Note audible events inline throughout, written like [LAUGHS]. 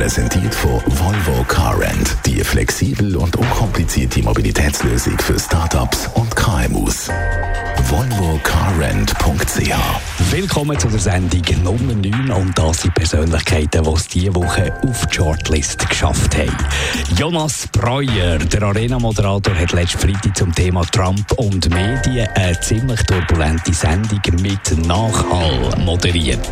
Präsentiert von Volvo Car Rent. Die flexibel und unkomplizierte Mobilitätslösung für Startups und KMUs. VolvoCarRent.ch Willkommen zu der Sendung Nummer 9 und das sind Persönlichkeiten, die es diese Woche auf die Shortlist geschafft haben. Jonas Breuer, der Arena-Moderator, hat letzten Freitag zum Thema Trump und Medien eine ziemlich turbulente Sendung mit Nachhall moderiert.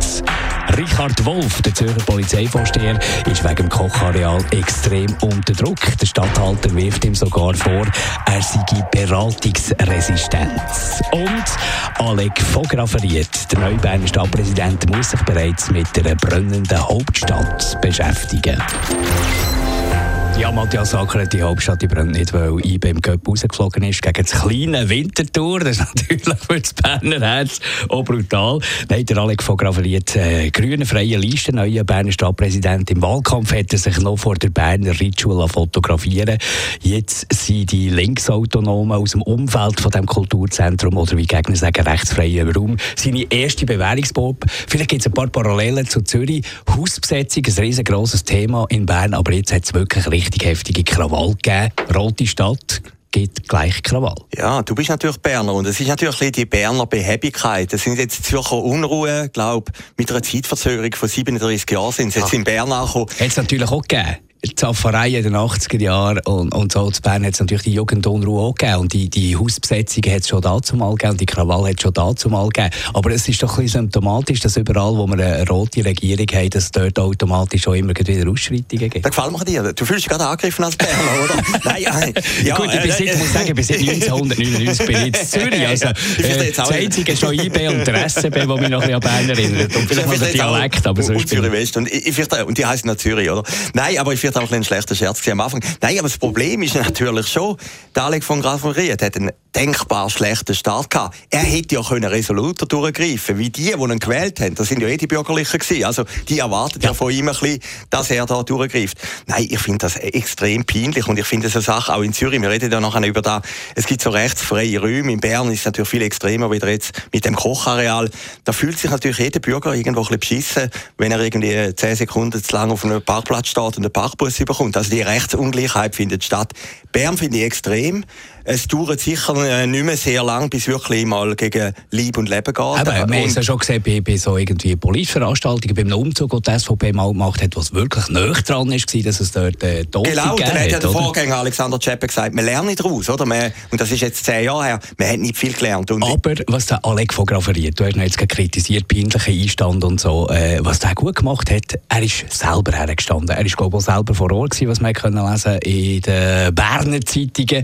Richard Wolf, der Zürcher Polizeivorsteher, ist wegen dem Kochareal extrem unter Druck. Der Stadthalter wirft ihm sogar vor, er sei Beratungsresistenz. Und Alec Vograferiet, der neue Berner Stadtpräsident, muss sich bereits mit der brennenden Hauptstadt beschäftigen. Ja, Matthias Acker hat die Hauptstadt die brennt nicht, weil IB im Cup rausgeflogen ist gegen das kleine Winterthur. Das ist [LAUGHS] natürlich für das Berner Herz auch brutal. Nein, der Alex von Graveriert, äh, grüne freie Liste, neuer Berner Stadtpräsident. Im Wahlkampf hat er sich noch vor der Berner Ritschule fotografieren Jetzt sind die Linksautonomen aus dem Umfeld von dem Kulturzentrum oder wie Gegner sagen, rechtsfreien Raum seine erste Bewährungsprobe. Vielleicht gibt es ein paar Parallelen zu Zürich. Hausbesetzung, ein riesengroßes Thema in Bern, aber jetzt hat es wirklich richtig richtig heftige Krawall gegeben. Rote Stadt gibt gleich Krawall. Ja, du bist natürlich Berner und es ist natürlich die Berner Behebigkeit. Das sind jetzt Zürcher Unruhe, glaube mit einer Zeitverzögerung von 37 Jahren sind sie jetzt in Bern angekommen. Hat es natürlich auch gegeben. Zafferei in den 80er Jahren und, und so zu Bern hat es natürlich die Jugendunruhe auch gegeben und die, die Hausbesetzungen hat es schon dazu mal gegeben und die Krawall hat es schon dazu mal gegeben. Aber es ist doch ein bisschen symptomatisch, dass überall, wo wir eine rote Regierung haben, dass es dort automatisch auch immer wieder Ausschreitungen gibt. Das gefällt mir dir. Du fühlst dich gerade angegriffen als Berner, oder? [LAUGHS] nein, nein. Ja, Gut, ich, bin äh, muss sagen, bis 1999 bin ich in Zürich. [LAUGHS] Also, äh, das einzige ist schon IB und der SCB, wo mich noch ein bisschen an Bern erinnert. Und vielleicht noch der Dialekt, aber sonst... Und Zürich West. Und, ich, und die heißen noch Zürich, oder? Nein, aber ich vielleicht auch ein schlechter Scherz am Anfang. Nein, aber das Problem ist natürlich schon, der Alex von Graf von Ried hat einen denkbar schlechten Start gehabt. Er hätte ja können resoluter durchgreifen wie die, die ihn gewählt haben. Das sind ja eh die Bürgerlichen gewesen. Also, die erwarten ja. ja von ihm ein bisschen, dass er da durchgreift. Nein, ich finde das extrem peinlich und ich finde so Sache auch in Zürich. Wir reden ja nachher über da. Es gibt so rechtsfreie Räume. In Bern ist es natürlich viel extremer wieder jetzt mit dem Kochareal. Da fühlt sich natürlich jeder Bürger irgendwo ein bisschen beschissen, wenn er irgendwie zehn Sekunden zu lang auf einem Parkplatz steht und einen Parkbus bekommt. Also die Rechtsungleichheit findet statt. Bern finde ich extrem. Es dauert sicher äh, nicht mehr sehr lang, bis wirklich mal gegen Lieb und Leben geht. Aber wir haben es ja schon gesehen bei, bei so irgendwie Polisveranstaltungen, beim Umzug, den die SVP mal gemacht hat, was wirklich näher dran ist, dass es dort äh, Tote Genau, dann hat ja der Vorgänger Alexander Czeppe gesagt, wir lernen daraus, oder? Wir, und das ist jetzt zehn Jahre her, wir haben nicht viel gelernt. Und Aber was der Alec von Graveriert, du hast ihn jetzt kritisiert, peinlichen Einstand und so, äh, was der gut gemacht hat, er ist selber hergestanden. Er ist, glaube ich, selber vor Ort gewesen, was man können lesen in den Berner Zeitungen.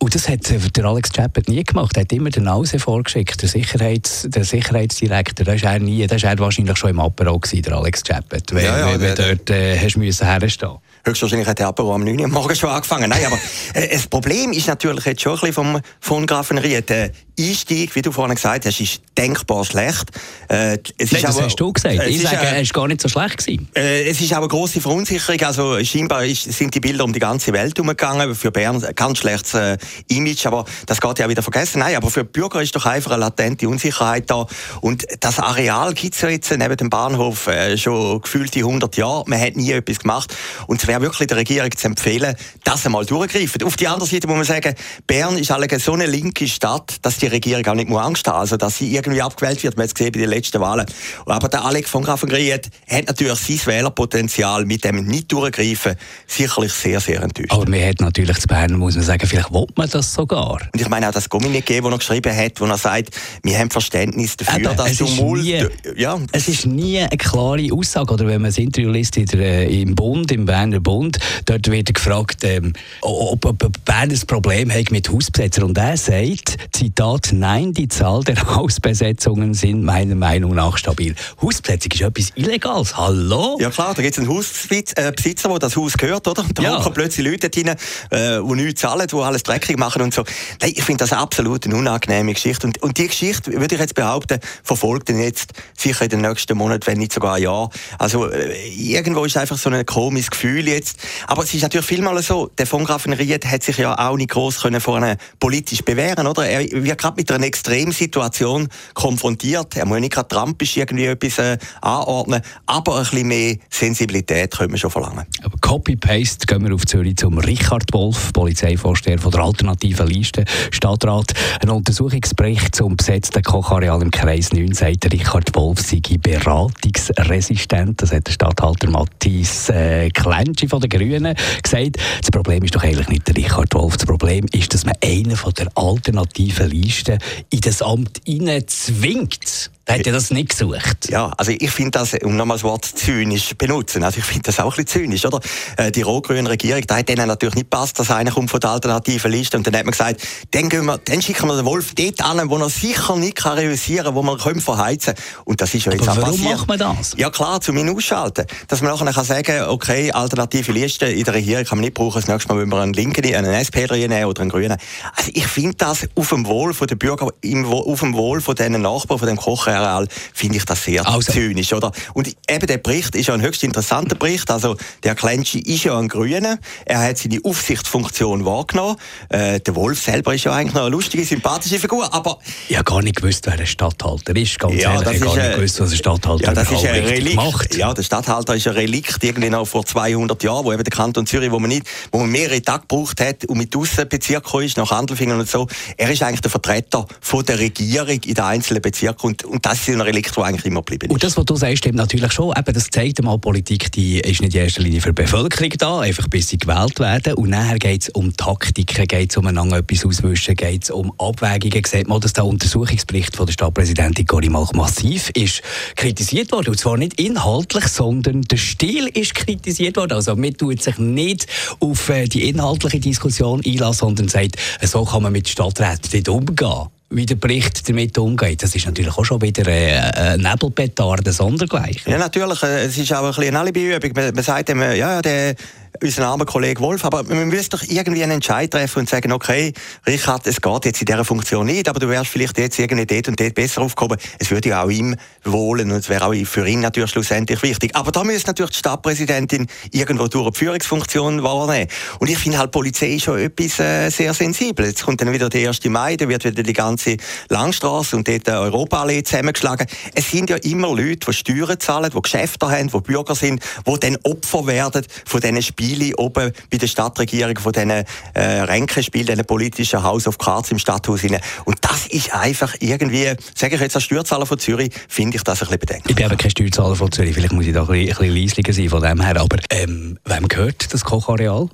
Und das hat der Alex Chappert nie gemacht. Er hat immer den Nase vorgeschickt. Der, Sicherheits, der Sicherheitsdirektor, das ist er nie. Das ist er wahrscheinlich schon im Apero gewesen, der Alex Chappert. Wenn, ja, ja, wenn, wenn dort äh, hast müssen herstehen Höchstwahrscheinlich hat der Apero am 9 Uhr morgen schon angefangen. Nein, aber [LAUGHS] äh, das Problem ist natürlich jetzt schon ein bisschen vom, von Grafenried. Der Einstieg, wie du vorhin gesagt hast, ist denkbar schlecht. Äh, es Nein, ist das aber, hast du gesagt. Ich sage, er ist gar nicht so schlecht gewesen. Äh, es ist auch eine grosse Verunsicherung. Also scheinbar ist, sind die Bilder um die ganze Welt umgegangen. Für Bern ein ganz schlechtes äh, Image, aber das geht ja auch wieder vergessen. Nein, aber für die Bürger ist doch einfach eine latente Unsicherheit da. Und das Areal gibt es ja jetzt neben dem Bahnhof äh, schon gefühlte 100 Jahre. Man hat nie etwas gemacht. Und es wäre wirklich der Regierung zu empfehlen, dass sie mal durchgreifen. Auf der anderen Seite muss man sagen, Bern ist allerdings so eine linke Stadt, dass die Regierung auch nicht Angst haben also dass sie irgendwie abgewählt wird. Man hat es gesehen bei den letzten Wahlen. Aber der Alex von Grafengried hat natürlich sein Wählerpotenzial mit dem nicht durchgreifen sicherlich sehr, sehr enttäuscht. Aber man hat natürlich zu Bern, muss man sagen, vielleicht will man das sogar. Und ich meine auch das Kommuniqué, das er geschrieben hat, wo er sagt, wir haben Verständnis dafür, dass du Nie, ja, es ist nie eine klare Aussage. Oder wenn man das Interview liest in der, äh, im Bund, im Berner Bund, Bund. Dort wird gefragt, ähm, ob, ob, Bern ein Problem hat mit Hausbesetzern. Und er sagt, Zitat, nein, die Zahl der [LAUGHS] Hausbesetzungen sind meiner Meinung nach stabil. Hausbesetzung ist etwas Illegales. Hallo? Ja klar, da gibt es einen Hausbesitzer, äh, der das Haus gehört, oder? Da ja. kommen plötzlich Leute drin, äh, die nichts zahlen, die alles dreckig machen und so. Nein, ich finde das absolut eine unangenehme Geschichte. Und, und die Geschichte, würde ich jetzt behaupten, verfolgt ihn jetzt sicher in den nächsten Monaten, wenn nicht sogar ein Jahr. Also äh, irgendwo ist einfach so ein komisches Gefühl jetzt. Aber es ist natürlich vielmal so, der von Grafen Ried hat sich ja auch nicht groß können vor einer politisch bewähren, oder? Er wird gerade mit einer Extremsituation konfrontiert. Er muss nicht gerade trampisch irgendwie etwas äh, anordnen, aber ein bisschen mehr Sensibilität können wir schon verlangen. Copy-Paste gehen wir auf Zürich zum Richard Wolf, Polizeivorsteher von der alternativen Liste, Stadtrat. Ein Untersuchungsbericht zum besetzten Kochareal im Kreis 9 sagt, Richard Wolf sei beratungsresistent. Das hat der Stadthalter Matthias äh, Klenschi von den Grünen gesagt. Das Problem ist doch eigentlich nicht der Richard Wolf. Das Problem ist, dass man einen von der alternativen Liste in das Amt zwingt. Der hat ja das nicht gesucht. Ja, also ich finde das, um nochmal das Wort zynisch benutzen, also ich finde das auch ein bisschen zynisch, oder? Äh, die rot-grüne Regierung, da hat denen natürlich nicht passt, dass einer kommt von der alternativen Liste und dann hat man gesagt, dann, gehen wir, dann schicken wir den Wolf dort an, wo er sicher nicht kann realisieren kann, wo man können verheizen Und das ist ja jetzt Aber auch warum passiert. macht man das? Ja klar, zum ihn ausschalten. Dass man nachher kann sagen, okay, alternative Liste in der Regierung kann man nicht brauchen, das nächste Mal wenn wir einen Linken, einen SP nehmen oder einen Grünen. Also ich finde das auf dem Wohl der Bürger, auf dem Wohl von diesen Nachbarn, von dem Kochen Areal finde ich das sehr also. zynisch, oder? Und eben der Bericht ist ja ein höchst interessanter Bericht. Also der Klenschi ist ja ein Grüner. Er hat seine Aufsichtsfunktion wahrgenommen. Äh, der Wolf selber ist ja eigentlich noch eine lustige, sympathische Figur, aber... Ich habe gar nicht gewusst, wer ein Stadthalter ist, ganz ja, ehrlich. Ich habe gar nicht gewusst, was ein Stadthalter ja, das ist ein Relikt. macht. Ja, der Stadthalter ist ein Relikt, irgendwie noch vor 200 Jahren, wo eben der Kanton Zürich, wo man, nicht, wo man mehrere Tage gebraucht hat, um mit Aussenbezirk ist, nach Handelfingen und so. Er ist eigentlich der Vertreter von der Regierung in den einzelnen Bezirken und, und das ist ein Relikt, das eigentlich immer geblieben ist. Und das, was du sagst, stimmt natürlich schon. Eben, das zeigt mal, Politik die ist nicht in erster Linie für die Bevölkerung da, einfach bis sie gewählt werden. Und nachher geht es um Taktiken, geht es umeinander etwas auswischen, geht es um Abwägungen. Sieht man, dass der Untersuchungsbericht von der Stadtpräsidentin Cory Malch massiv ist kritisiert worden. Und zwar nicht inhaltlich, sondern der Stil ist kritisiert worden. Also man tut sich nicht auf äh, die inhaltliche Diskussion einlassen, sondern sagt, so kann man mit Stadträten nicht umgehen wie der Bericht damit umgeht. Das ist natürlich auch schon wieder ein Nebelpetarde sondergleichen. Ja, natürlich. Äh, es ist auch ein bisschen eine Alibi-Übung. Man sagt immer, ja, der unser armer Kollege Wolf. Aber man müsste doch irgendwie einen Entscheid treffen und sagen, okay, Richard, es geht jetzt in dieser Funktion nicht, aber du wärst vielleicht jetzt irgendwie dort und dort besser aufgehoben. Es würde ja auch ihm wohlen und es wäre auch für ihn natürlich schlussendlich wichtig. Aber da müsste natürlich die Stadtpräsidentin irgendwo durch eine Führungsfunktion wahrnehmen. Und ich finde halt, Polizei ist schon etwas äh, sehr sensibel. Jetzt kommt dann wieder der 1. Mai, da wird wieder die ganze Langstrasse und dort Europaallee zusammengeschlagen. Es sind ja immer Leute, die Steuern zahlen, die Geschäfte haben, die Bürger sind, die dann Opfer werden von diesen Spielen Spiele oben bei der Stadtregierung von diesen äh, Ränkenspielen, diesen politischen House of Cards im Stadthaus rein. Und das ist einfach irgendwie, sage ich jetzt als Steuerzahler von Zürich, finde ich das ein bisschen bedenklich. Ich bin aber kein Steuerzahler von Zürich, vielleicht muss ich da ein bisschen, ein bisschen leislicher sein von dem her, aber ähm, wem gehört das Kochareal?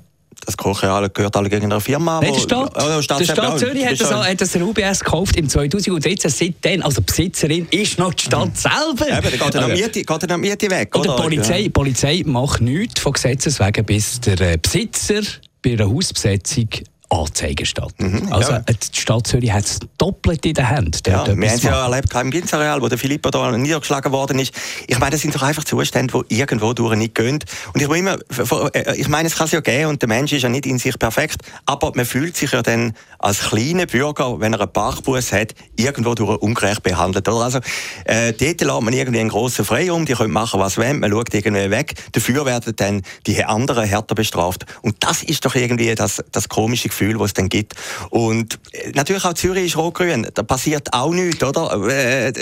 Das Kochareal gehört alle gegen eine Firma. Nein, der Stadt, oh, Stadt, der Stadt Zürich hat das, hat das UBS gekauft im 2013. Seitdem, also Besitzerin ist noch die Stadt mhm. selber. Ja, dann geht dann Miete, geht dann Miete weg. Oder, oder? Die Polizei, ja. Polizei macht nichts von Gesetzes wegen, bis der äh, Besitzer bei einer Hausbesetzung Anzeigen statt. Mhm, also ja. die Stadt Zürich hat es doppelt in der Hand. Ja, wir haben es ja erlebt im Ginzareal, wo der Filippo da niedergeschlagen worden ist. Ich meine, das sind doch einfach Zustände, die irgendwo durch nicht gehen. Und ich, immer, äh, ich meine, es kann es ja geben und der Mensch ist ja nicht in sich perfekt, aber man fühlt sich ja dann als kleiner Bürger, wenn er einen Bachbus hat, irgendwo durch ungerecht behandelt. Oder? Also, äh, dort lässt man irgendwie einen grossen Freiraum, die können machen, was wollen, man schaut irgendwie weg. Dafür werden dann die anderen härter bestraft. Und das ist doch irgendwie das, das komische Gefühl, das es dann gibt. Und äh, natürlich auch Zürich ist rot-grün, da passiert auch nichts, oder? Äh,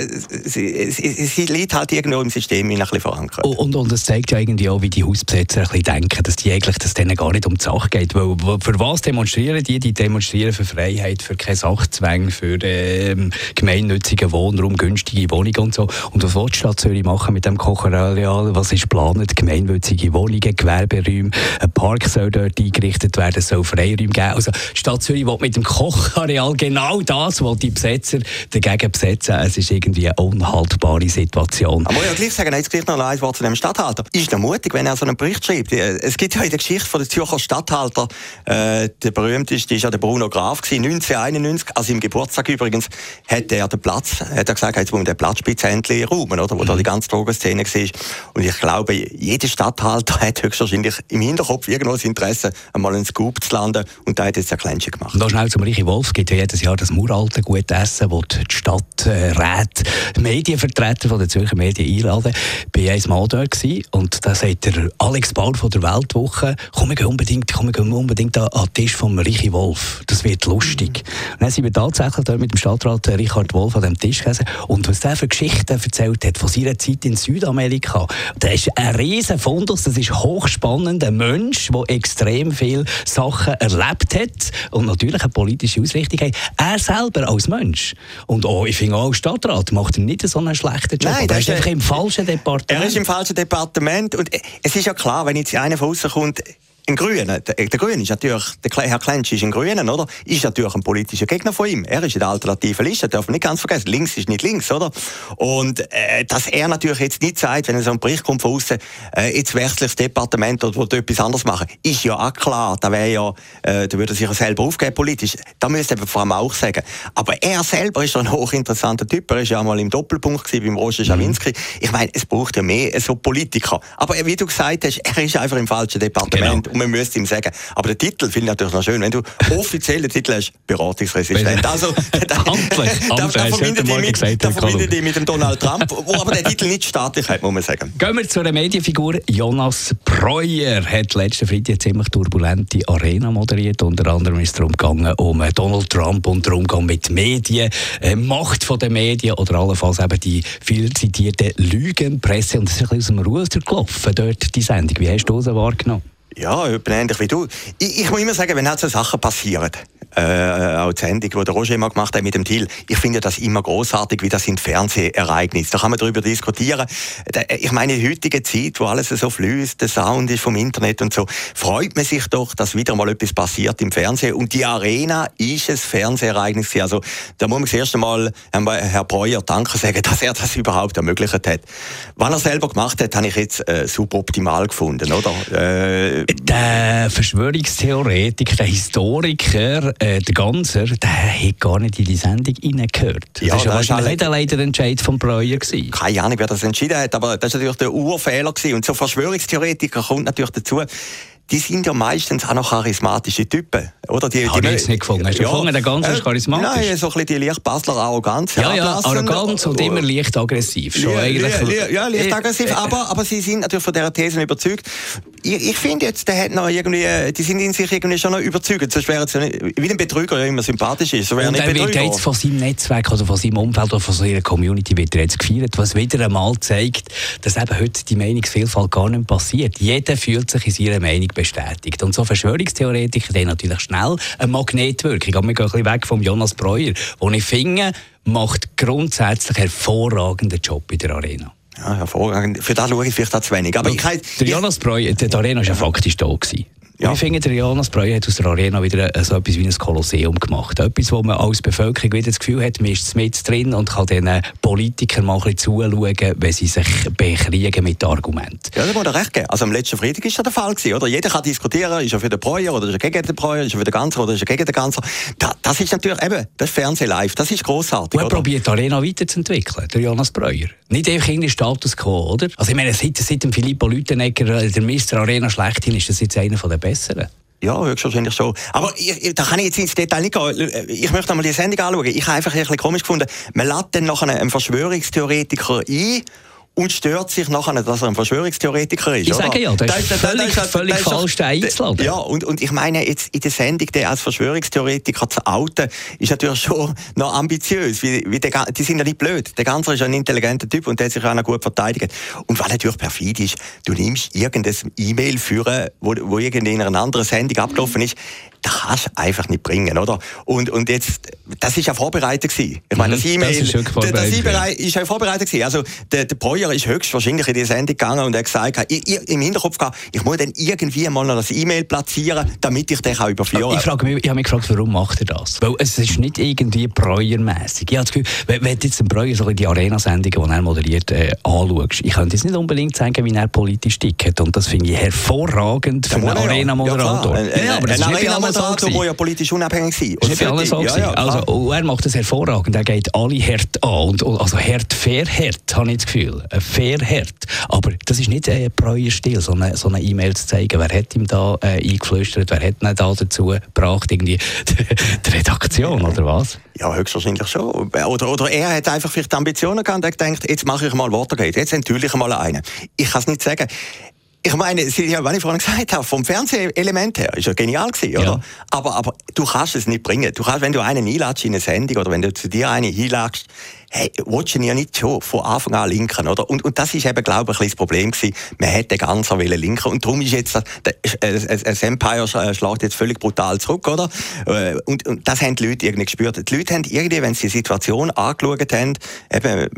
sie, sie, sie liegt halt irgendwo im System ein bisschen verankert. Und, und das zeigt ja irgendwie auch, wie die Hausbesetzer ein bisschen denken, dass die eigentlich, dass denen gar nicht um die Sache geht. Weil, für was demonstrieren die? Die demonstrieren für Freiheit, für keine Sachzwänge, für ähm, gemeinnützigen Wohnraum, günstige Wohnungen und so. Und was will die Stadt Zürich machen mit dem Kocherareal? Was ist geplant? Gemeinnützige Wohnungen, Gewerberäume, ein Park soll dort eingerichtet werden, soll Freiräume geben. Also die Stadt Zürich will mit dem Kochareal genau das, was die Besetzer dagegen besetzen. Es ist irgendwie eine unhaltbare Situation. Aber ich ja gleich sagen, jetzt gleich noch ein Wort zu dem Stadthalter. Ist er mutig, wenn er so einen Bericht schreibt? Es gibt ja in der Geschichte von der Zürcher Stadthalter, äh, der berühmteste ist ja der Bruno Graf gewesen, 1991, also im Geburtstag übrigens, hat er den Platz, hat er gesagt, jetzt muss man den Platzspitze endlich räumen, oder? Wo mhm. da die ganze Drogenszene war. Und ich glaube, jeder Stadthalter [LAUGHS] hat höchstwahrscheinlich im Hinterkopf irgendwo das Interesse, einmal einen Scoop zu landen. Und da hat jetzt ein Kleinchen gemacht. Da schnell zum Reiche Wolf. Es gibt ja jedes Jahr das Muralte gut essen, wo die Stadträte Medienvertreter von den Zürcher Medien einladen. Ich war einmal dort gewesen, und da sagt der Alex Bauer von der Weltwoche, komm, wir unbedingt, komm, wir unbedingt an den Tisch vom Reiche Wolf. Das wird lustig. Und dann sind wir tatsächlich dort mit dem Stadtrat Richard Wolf an dem Tisch gesessen. Und was der für Geschichten erzählt hat von seiner Zeit in Südamerika, das ist ein riesen Fundus, das ist hochspannend, ein Mensch, der extrem viele Sachen erlebt hat und natürlich eine politische Ausrichtung hat. Er selber als Mensch. Und auch, ich finde auch als Stadtrat macht er nicht so einen schlechten Job. Nein, er ist einfach im falschen Departement. Er ist im falschen Departement und es ist ja klar, wenn jetzt einer von außen kommt, ein Grüner, der, der Grüne ist natürlich, der Herr Klensch ist ein Grüner, oder? Ist natürlich ein politischer Gegner von ihm. Er ist in der alternativen Liste, darf man nicht ganz vergessen. Links ist nicht links, oder? Und, äh, dass er natürlich jetzt nicht sagt, wenn er so ein Bericht kommt von außen, äh, jetzt wechsle ich das Departement oder will etwas anderes machen, ist ja auch klar. Da wäre ja, äh, da würde er sich ja selber aufgeben politisch. Da müsste er vor allem auch sagen. Aber er selber ist ein hochinteressanter Typ. Er ist ja mal im Doppelpunkt gewesen, beim Roger Schawinski. Ich meine, es braucht ja mehr so Politiker. Aber wie du gesagt hast, er ist einfach im falschen Departement. Genau man müsste ihm sagen. Aber der Titel finde ich natürlich noch schön. Wenn du [LAUGHS] offiziell den Titel hast, beratungsresistent. Also, [LAUGHS] da, [LAUGHS] verbindet dich mit dem Donald Trump, wo aber der Titel nicht staatlich hat, muss man sagen. Gehen wir zu einer Medienfigur. Jonas Breuer hat letzten Freitag eine ziemlich turbulente Arena moderiert. Unter anderem ist es darum gegangen, um Donald Trump und den Umgang mit Medien, äh, Macht der Medien oder allenfalls eben die viel zitierte Lügenpresse. Und es ist ein bisschen aus dem Ruder gelaufen, dort die Sendung. Wie hast du das wahrgenommen? Ja, ähnlich wie du. Ich, ich muss immer sagen, wenn halt so Sachen passieren, äh, auch die Sendung, die der Roger immer gemacht hat mit dem Thiel, ich finde das immer großartig, wie das sind Fernsehereignisse. Da kann man darüber diskutieren. Ich meine, in der heutigen Zeit, wo alles so fließt, der Sound ist vom Internet und so, freut man sich doch, dass wieder mal etwas passiert im Fernsehen. Und die Arena ist ein Fernsehereignis. Also, da muss man das erste Mal Herr Breuer danken sagen, [LAUGHS] dass er das überhaupt ermöglicht hat. Was er selber gemacht hat, habe ich jetzt äh, super optimal gefunden, oder? Äh, der Verschwörungstheoretiker, der Historiker, äh, der Ganser, der hat gar nicht in die Sendung reingehört. Ja, das war wahrscheinlich nicht allein der Entscheid von Breuer. Gewesen. Keine Ahnung, wer das entschieden hat, aber das war natürlich der Urfehler. Gewesen. Und so Verschwörungstheoretiker kommt natürlich dazu, die sind ja meistens auch noch charismatische Typen. Oder? Die, Habe ich nicht gefunden. Hast du ja, gefunden, der ganz äh, charismatisch? Nein, so ein bisschen die leicht Basler Arroganz. Ja, ja, Arroganz und immer leicht aggressiv. Schon li, li, ja, leicht aggressiv, aber, aber sie sind natürlich von dieser These überzeugt. Ich, ich finde jetzt, der hat noch irgendwie, die sind in sich irgendwie schon noch überzeugt. Sonst wäre es ja nicht, wie ein Betrüger ja immer sympathisch ist. So und er wird jetzt von seinem Netzwerk, also von seinem Umfeld oder von seiner Community wird er jetzt gefeiert, was wieder einmal zeigt, dass eben heute die Meinungsvielfalt gar nicht passiert. Jeder fühlt sich in seiner Meinung bestätigt. Und so Verschwörungstheoretiker, haben natürlich schnell eine Magnetwirkung. Aber wir gehen ein bisschen weg vom Jonas Breuer, wo ich finde, macht grundsätzlich einen hervorragenden Job in der Arena. Ja, hervorragend. Für das schaue ich vielleicht auch zu wenig. Aber ich, der Jonas Breuer, die Arena war ja faktisch da. Gewesen. Ja. Ich finde, der Jonas Breu hat aus der Arena wieder so etwas wie ein Kolosseum gemacht. Etwas, wo man als Bevölkerung wieder das Gefühl hat, man ist mit drin und kann den Politikern mal ein bisschen zuschauen, wenn sie sich bekriegen mit Argumenten. Ja, da muss er recht geben. Also am letzten Freitag war das der Fall gewesen, oder? Jeder kann diskutieren, ist er für den Breuer oder ist er gegen den Breuer, ist er für den Ganzer oder ist er gegen den Ganzer. Da, das ist natürlich eben, das ist Fernsehen live, das ist grossartig. Und er probiert die Arena weiterzuentwickeln, der Jonas Breuer. Nicht einfach irgendein Status quo, oder? Also ich meine, seit, seit dem Filippo Lütenegger, der Mr. Arena schlechthin, ist das jetzt einer der besseren. Ja, höchstwahrscheinlich so. Aber ich, da kann ich jetzt ins Detail nicht gehen. Ich möchte einmal die Sendung anschauen. Ich habe einfach ein bisschen komisch gefunden. Man lädt dann noch einen Verschwörungstheoretiker ein und stört sich nachher, dass er ein Verschwörungstheoretiker ist. Ich sage ja, das ist völlig, das, völlig das, falsch, den einzuladen. Ja, und, und ich meine, jetzt in der Sendung, den als Verschwörungstheoretiker zu outen, ist natürlich schon noch ambitiös. Wie, wie der, die sind ja nicht blöd. Der Ganze ist ein intelligenter Typ und der hat sich auch noch gut verteidigt. Und was natürlich perfid ist, du nimmst irgendein E-Mail führen, wo, wo in einer anderen Sendung abgelaufen ist, das kannst du einfach nicht bringen, oder? Und, und jetzt, das ist ja vorbereitet gewesen. Ich meine, das mhm, E-Mail, das ist, das E-Mail ist ja vorbereitet gewesen. Also, der, der Breuer Breuer ist höchstwahrscheinlich in die Sendung gegangen und hat gesagt, ich, ich, im Hinterkopf gehabt, ich muss dann irgendwie mal noch das E-Mail platzieren, damit ich den auch überführen Ich, frage mich, ich habe mich gefragt, warum macht er das? Weil es ist nicht irgendwie Breuer-mässig. Ich habe das Gefühl, wenn, wenn du jetzt den Breuer so in die Arena-Sendungen, die er moderiert, äh, anschaust, ich könnte jetzt nicht unbedingt sagen, wie er politisch tickt. Und das finde ich hervorragend für einen Arena-Moderator. Ja, ja, aber ein Arena-Moderator, der ja politisch unabhängig sein. Das ist nicht alles so. Ja, also, er macht das hervorragend. Er geht alle hart an. Und, also hart, fair, hart, habe ich das Gefühl. Fair, hart. Aber das ist nicht ein Breuer-Stil, so eine so E-Mail zu zeigen. Wer hat ihm da äh, eingeflüstert? Wer hat ihn da dazu gebracht? Irgendwie [LAUGHS] die Redaktion, oder was? Ja, höchstwahrscheinlich schon. Oder, oder er hat einfach vielleicht Ambitionen gehabt und hat gedacht, jetzt mache ich mal Watergate. Jetzt enthülle ich mal einen. Ich kann es nicht sagen. Ich meine, ja, wenn ich vorhin gesagt habe, vom Fernsehelement her, ist ja genial gewesen, oder? Ja. Aber, aber du kannst es nicht bringen. Du kannst, wenn du einen einladest in eine Sendung oder wenn du zu dir einen einladest, hey, willst du ihn ja nicht schon von Anfang an linken, oder? Und, und das ist eben, glaube ich, ein das Problem gewesen. Man hätte ganz wollen linken. Und darum ist jetzt, das, das Empire schlägt jetzt völlig brutal zurück, oder? Äh, und, und das haben die Leute irgendwie gespürt. Die Leute haben irgendwie, wenn sie die Situation angeschaut haben, eben,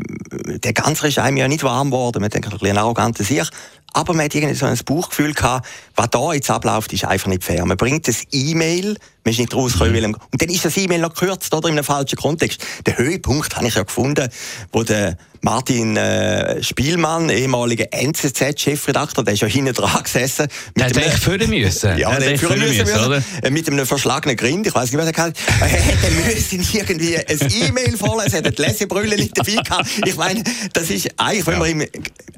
der ganze Regime ja nicht warm geworden. Man denkt, ein bisschen arroganter Sieg. Aber man hat irgendwie so ein Bauchgefühl gehabt, was da jetzt abläuft, ist einfach nicht fair. Man bringt das E-Mail, man ist nicht rausgekommen, mhm. und dann ist das E-Mail noch gekürzt, oder, in einem falschen Kontext. Der Höhepunkt habe ich ja gefunden, wo der Martin äh, Spielmann, ehemaliger NZZ-Chefredakteur, der ist ja hinten dran gesessen. Der hätte eigentlich führen müssen. Ja, der hätte führen müssen, müssen, oder? Mit einem verschlagenen Grind, ich weiß nicht, was er kann. Er hätte müssen irgendwie ein E-Mail vorlesen, er hätte die Lesebrille nicht dabei gehabt. Ich meine, das ist, eigentlich, wenn ja. wir ihm,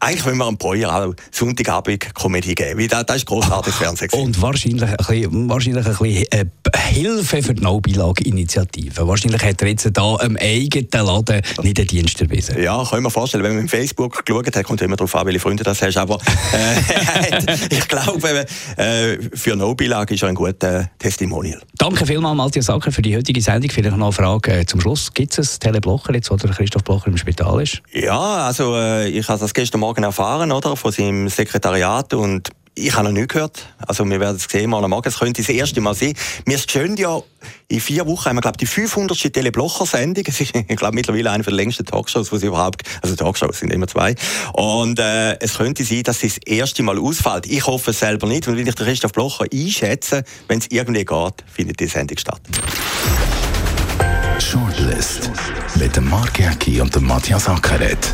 eigentlich, wenn wir einem Breuer auch Sonntagabend Komödie geben. Weil das, das ist grossartiges Fernsehen. Und wahrscheinlich ein bisschen, wahrscheinlich ein bisschen äh, Hilfe für die No-Beilage-Initiative. Wahrscheinlich hat er jetzt da am eigenen Laden nicht den Dienst erwiesen. Ja, kann ich mir vorstellen, wenn man im Facebook geschaut hat, kommt immer darauf an, welche Freunde das hast, aber äh, [LAUGHS] ich glaube, äh, für No-Beilage ist er ein guter Testimonial. Danke vielmals, Matthias Sacker, für die heutige Sendung. Vielleicht noch eine Frage äh, zum Schluss. Gibt es einen Teleblocher jetzt, wo der Christoph Blocher im Spital ist? Ja, also äh, ich habe das gestern Morgen erfahren, oder, von seinem Sekretariat und ich habe noch nicht gehört. Also wir werden es sehen, am Morgen. Es könnte das erste Mal sein. Wir schön ja in vier Wochen haben wir, glaube die 500. Teleblocher-Sendung. Es ist, ich glaube, mittlerweile eine der längsten Talkshows, die sie überhaupt, also Talkshows sind immer zwei. Und äh, es könnte sein, dass es das erste Mal ausfällt. Ich hoffe es selber nicht. Und wenn ich den Christoph Blocher einschätze, wenn es irgendwie geht, findet die Sendung statt. Shortlist mit dem Mark Jäcki und dem Matthias Ackeret